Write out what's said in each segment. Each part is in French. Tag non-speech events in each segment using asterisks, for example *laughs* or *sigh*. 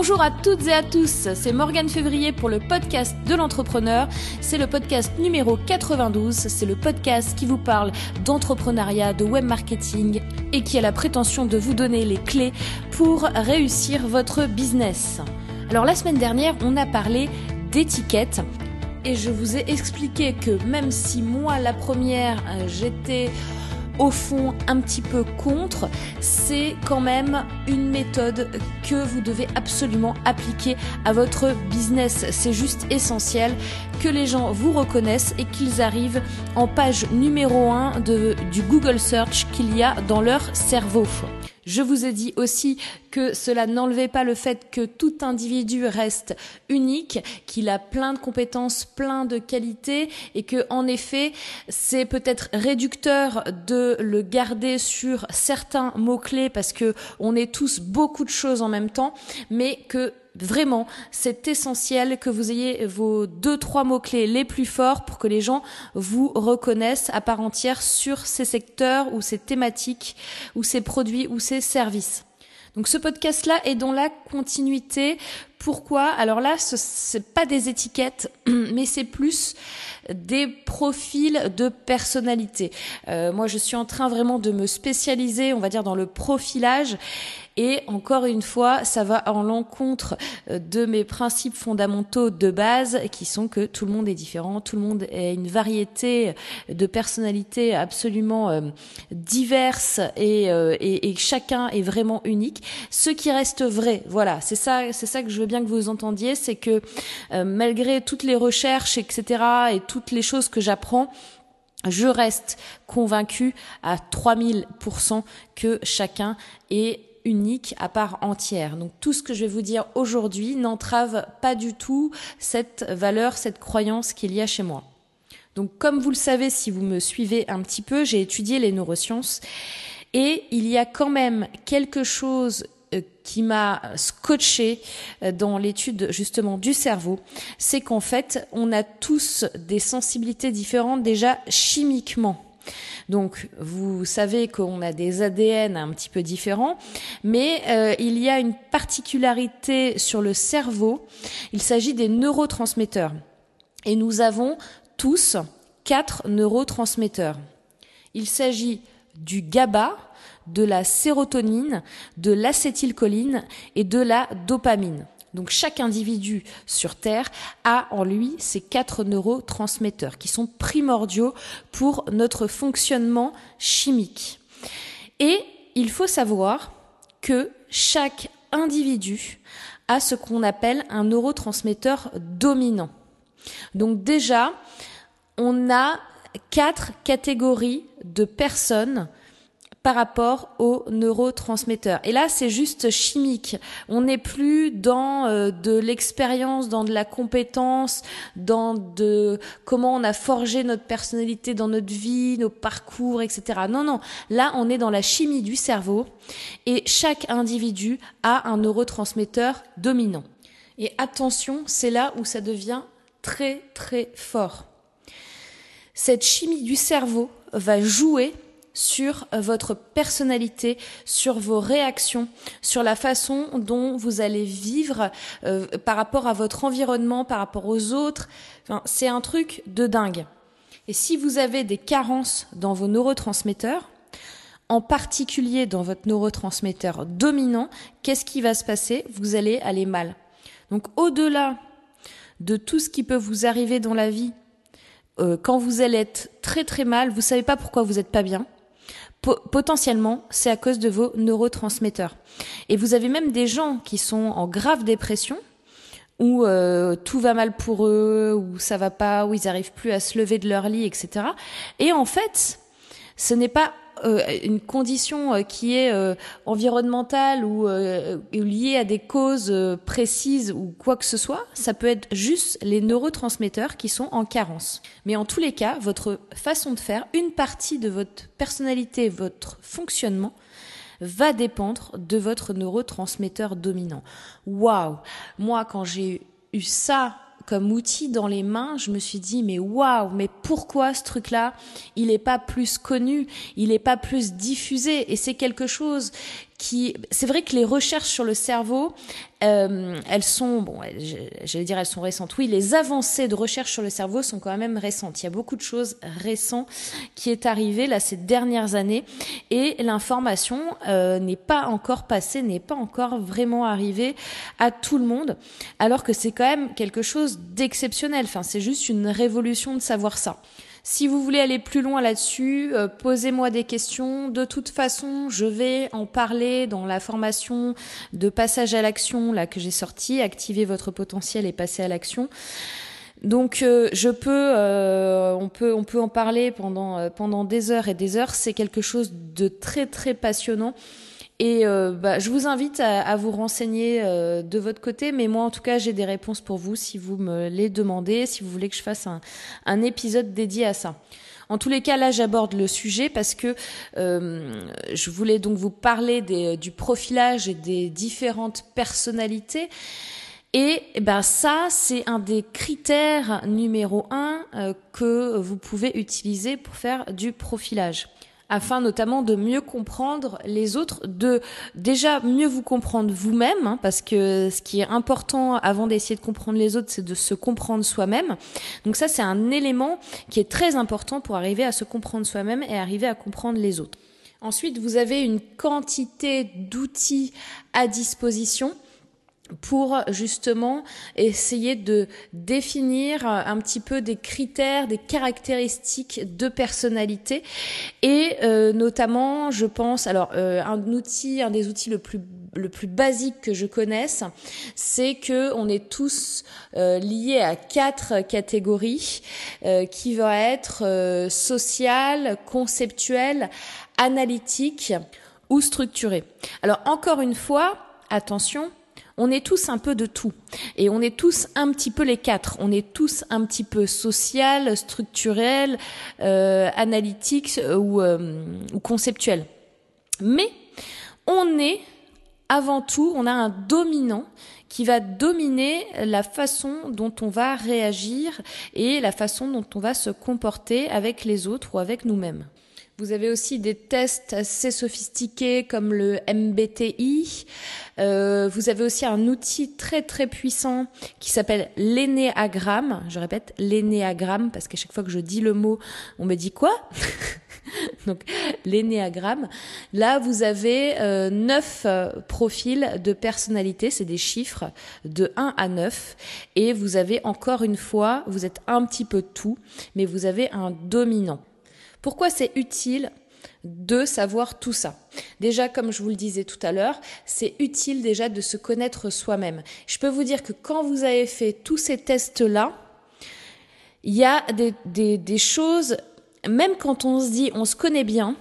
Bonjour à toutes et à tous, c'est Morgane Février pour le podcast de l'entrepreneur. C'est le podcast numéro 92, c'est le podcast qui vous parle d'entrepreneuriat, de web marketing et qui a la prétention de vous donner les clés pour réussir votre business. Alors la semaine dernière, on a parlé d'étiquette et je vous ai expliqué que même si moi la première, euh, j'étais au fond un petit peu contre, c'est quand même une méthode que vous devez absolument appliquer à votre business. C'est juste essentiel que les gens vous reconnaissent et qu'ils arrivent en page numéro 1 de, du Google Search qu'il y a dans leur cerveau. Je vous ai dit aussi que cela n'enlevait pas le fait que tout individu reste unique, qu'il a plein de compétences, plein de qualités et que en effet, c'est peut-être réducteur de le garder sur certains mots-clés parce que on est tous beaucoup de choses en même temps, mais que Vraiment, c'est essentiel que vous ayez vos deux, trois mots-clés les plus forts pour que les gens vous reconnaissent à part entière sur ces secteurs ou ces thématiques ou ces produits ou ces services. Donc ce podcast-là est dans la continuité. Pourquoi Alors là, ce c'est pas des étiquettes, *clears throat* mais c'est plus des profils de personnalité. Euh, moi, je suis en train vraiment de me spécialiser, on va dire, dans le profilage. Et encore une fois, ça va en l'encontre euh, de mes principes fondamentaux de base, qui sont que tout le monde est différent, tout le monde a une variété de personnalités absolument euh, diverses et, et, et chacun est vraiment unique. Ce qui reste vrai, voilà, c'est ça, c'est ça que je veux bien que vous entendiez, c'est que malgré toutes les recherches, etc., et toutes les choses que j'apprends, je reste convaincue à 3000% que chacun est unique à part entière. Donc tout ce que je vais vous dire aujourd'hui n'entrave pas du tout cette valeur, cette croyance qu'il y a chez moi. Donc comme vous le savez si vous me suivez un petit peu, j'ai étudié les neurosciences et il y a quand même quelque chose euh, qui m'a scotché euh, dans l'étude justement du cerveau, c'est qu'en fait, on a tous des sensibilités différentes déjà chimiquement. Donc, vous savez qu'on a des ADN un petit peu différents, mais euh, il y a une particularité sur le cerveau. Il s'agit des neurotransmetteurs. Et nous avons tous quatre neurotransmetteurs. Il s'agit du GABA, de la sérotonine, de l'acétylcholine et de la dopamine. Donc chaque individu sur Terre a en lui ces quatre neurotransmetteurs qui sont primordiaux pour notre fonctionnement chimique. Et il faut savoir que chaque individu a ce qu'on appelle un neurotransmetteur dominant. Donc déjà, on a quatre catégories de personnes par rapport aux neurotransmetteurs. Et là, c'est juste chimique. On n'est plus dans euh, de l'expérience, dans de la compétence, dans de comment on a forgé notre personnalité dans notre vie, nos parcours, etc. Non, non. Là, on est dans la chimie du cerveau et chaque individu a un neurotransmetteur dominant. Et attention, c'est là où ça devient très, très fort. Cette chimie du cerveau va jouer sur euh, votre personnalité, sur vos réactions, sur la façon dont vous allez vivre euh, par rapport à votre environnement, par rapport aux autres. C'est un truc de dingue. Et si vous avez des carences dans vos neurotransmetteurs, en particulier dans votre neurotransmetteur dominant, qu'est-ce qui va se passer? Vous allez aller mal. Donc au-delà de tout ce qui peut vous arriver dans la vie, euh, quand vous allez être très très mal, vous savez pas pourquoi vous n'êtes pas bien, potentiellement, c'est à cause de vos neurotransmetteurs. Et vous avez même des gens qui sont en grave dépression, où euh, tout va mal pour eux, où ça va pas, où ils arrivent plus à se lever de leur lit, etc. Et en fait, ce n'est pas euh, une condition euh, qui est euh, environnementale ou liée à des causes précises ou quoi que ce soit, ça peut être juste les neurotransmetteurs qui sont en carence. Mais en tous les cas, votre façon de faire, une partie de votre personnalité, votre fonctionnement, va dépendre de votre neurotransmetteur dominant. Waouh Moi, quand j'ai eu ça comme outil dans les mains, je me suis dit mais waouh, mais pourquoi ce truc-là, il n'est pas plus connu, il n'est pas plus diffusé. Et c'est quelque chose qui, c'est vrai que les recherches sur le cerveau, euh, elles sont, bon, j'allais dire elles sont récentes. Oui, les avancées de recherche sur le cerveau sont quand même récentes. Il y a beaucoup de choses récentes qui est arrivé là ces dernières années et l'information euh, n'est pas encore passée, n'est pas encore vraiment arrivée à tout le monde, alors que c'est quand même quelque chose d'exceptionnel. Enfin, c'est juste une révolution de savoir ça. Si vous voulez aller plus loin là-dessus, euh, posez-moi des questions. De toute façon, je vais en parler dans la formation de passage à l'action là que j'ai sorti, activer votre potentiel et passer à l'action. Donc euh, je peux, euh, on peut, on peut en parler pendant pendant des heures et des heures. C'est quelque chose de très très passionnant. Et euh, bah, je vous invite à, vous renseigner euh, de votre côté, mais moi en tout cas j'ai des réponses pour vous si vous me les demandez, si vous voulez que je fasse un, épisode dédié à ça. En tous les cas, là, j'aborde le sujet parce que euh, je voulais donc vous parler du profilage et des différentes personnalités. Et, eh ben ça, c'est un des critères numéro un que vous pouvez utiliser pour faire du profilage afin notamment de mieux comprendre les autres, de déjà mieux vous comprendre vous-même, hein, parce que ce qui est important avant d'essayer de comprendre les autres, c'est de se comprendre soi-même. Donc ça, c'est un élément qui est très important pour arriver à se comprendre soi-même et arriver à comprendre les autres. Ensuite, vous avez une quantité d'outils à disposition pour justement essayer de définir un petit peu des critères, des caractéristiques de personnalité et euh, notamment, je pense, alors euh, un outil, un des outils le plus le plus basique que je connaisse, c'est que on est tous euh, liés à quatre catégories qui vont être sociale, conceptuelle, analytique ou structurée. Alors encore une fois, attention, on est tous un peu de tout. Et on est tous un petit peu les quatre. On est tous un petit peu social, structurel, euh, analytique euh, euh, ou conceptuel. Mais on est avant tout, on a un dominant qui va dominer la façon dont on va réagir et la façon dont on va se comporter avec les autres ou avec nous-mêmes. Vous avez aussi des tests assez sophistiqués comme le MBTI. Euh, vous avez aussi un outil très très puissant qui s'appelle l'énéagramme. Je répète, l'énéagramme, parce qu'à chaque fois que je dis le mot, on me dit quoi? *laughs* Donc l'énéagramme. Là, vous avez euh, neuf euh, profils de personnalité, c'est des chiffres de 1 à 9. Et vous avez encore une fois, vous êtes un petit peu tout, mais vous avez un dominant. Pourquoi c'est utile de savoir tout ça? Déjà, comme je vous le disais tout à l'heure, c'est utile déjà de se connaître soi-même. Je peux vous dire que quand vous avez fait tous ces tests-là, il y a des, choses, même quand on se dit on se connaît bien,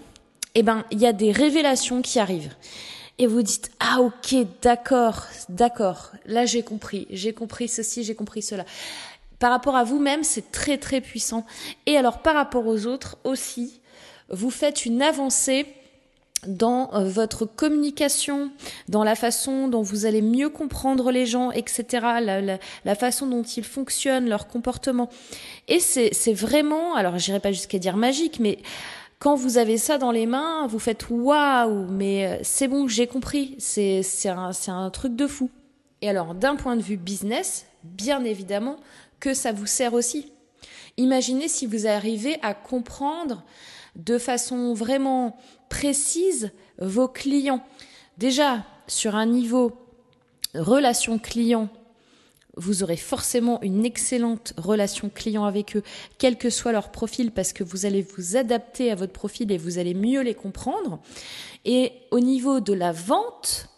eh ben, il y a des révélations qui arrivent. Et vous dites, ah ok, d'accord, d'accord, là j'ai compris, j'ai compris ceci, j'ai compris cela. Par rapport à vous-même, c'est très très puissant. Et alors par rapport aux autres aussi, vous faites une avancée dans euh, votre communication, dans la façon dont vous allez mieux comprendre les gens, etc., la, façon dont ils fonctionnent, leur comportement. Et c'est vraiment, alors j'irai pas jusqu'à dire magique, mais quand vous avez ça dans les mains, vous faites waouh, mais euh, c'est bon, j'ai compris, c'est un, un truc de fou. Et alors, d'un point de vue business, bien évidemment, que ça vous sert aussi. Imaginez si vous arrivez à comprendre de façon vraiment précise vos clients. Déjà, sur un niveau relation client, vous aurez forcément une excellente relation client avec eux, quel que soit leur profil, parce que vous allez vous adapter à votre profil et vous allez mieux les comprendre. Et au niveau de la vente,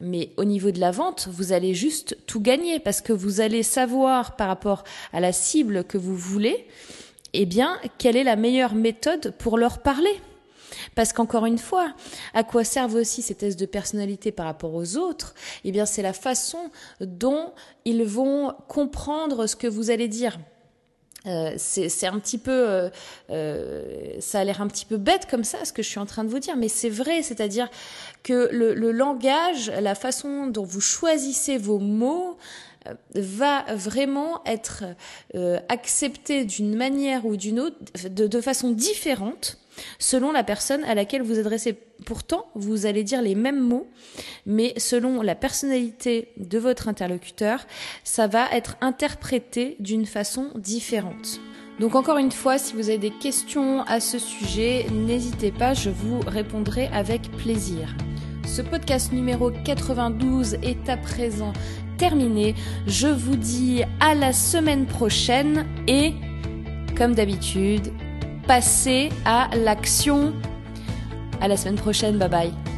mais au niveau de la vente, vous allez juste tout gagner parce que vous allez savoir par rapport à la cible que vous voulez, eh bien, quelle est la meilleure méthode pour leur parler. Parce qu'encore une fois, à quoi servent aussi ces tests de personnalité par rapport aux autres? Eh bien, c'est la façon dont ils vont comprendre ce que vous allez dire. Euh, c'est un petit peu, euh, euh, ça a l'air un petit peu bête comme ça, ce que je suis en train de vous dire, mais c'est vrai, c'est-à-dire que le, langage, la façon dont vous choisissez vos mots, va vraiment être accepté d'une manière ou d'une autre, de, façon différente selon la personne à laquelle vous adressez. Pourtant, vous allez dire les mêmes mots, mais selon la personnalité de votre interlocuteur, ça va être interprété d'une façon différente. Donc encore une fois, si vous avez des questions à ce sujet, n'hésitez pas, je vous répondrai avec plaisir. Ce podcast numéro 92 est à présent terminé. Je vous dis à la semaine prochaine et, comme d'habitude, passez à l'action. À la semaine prochaine, bye bye.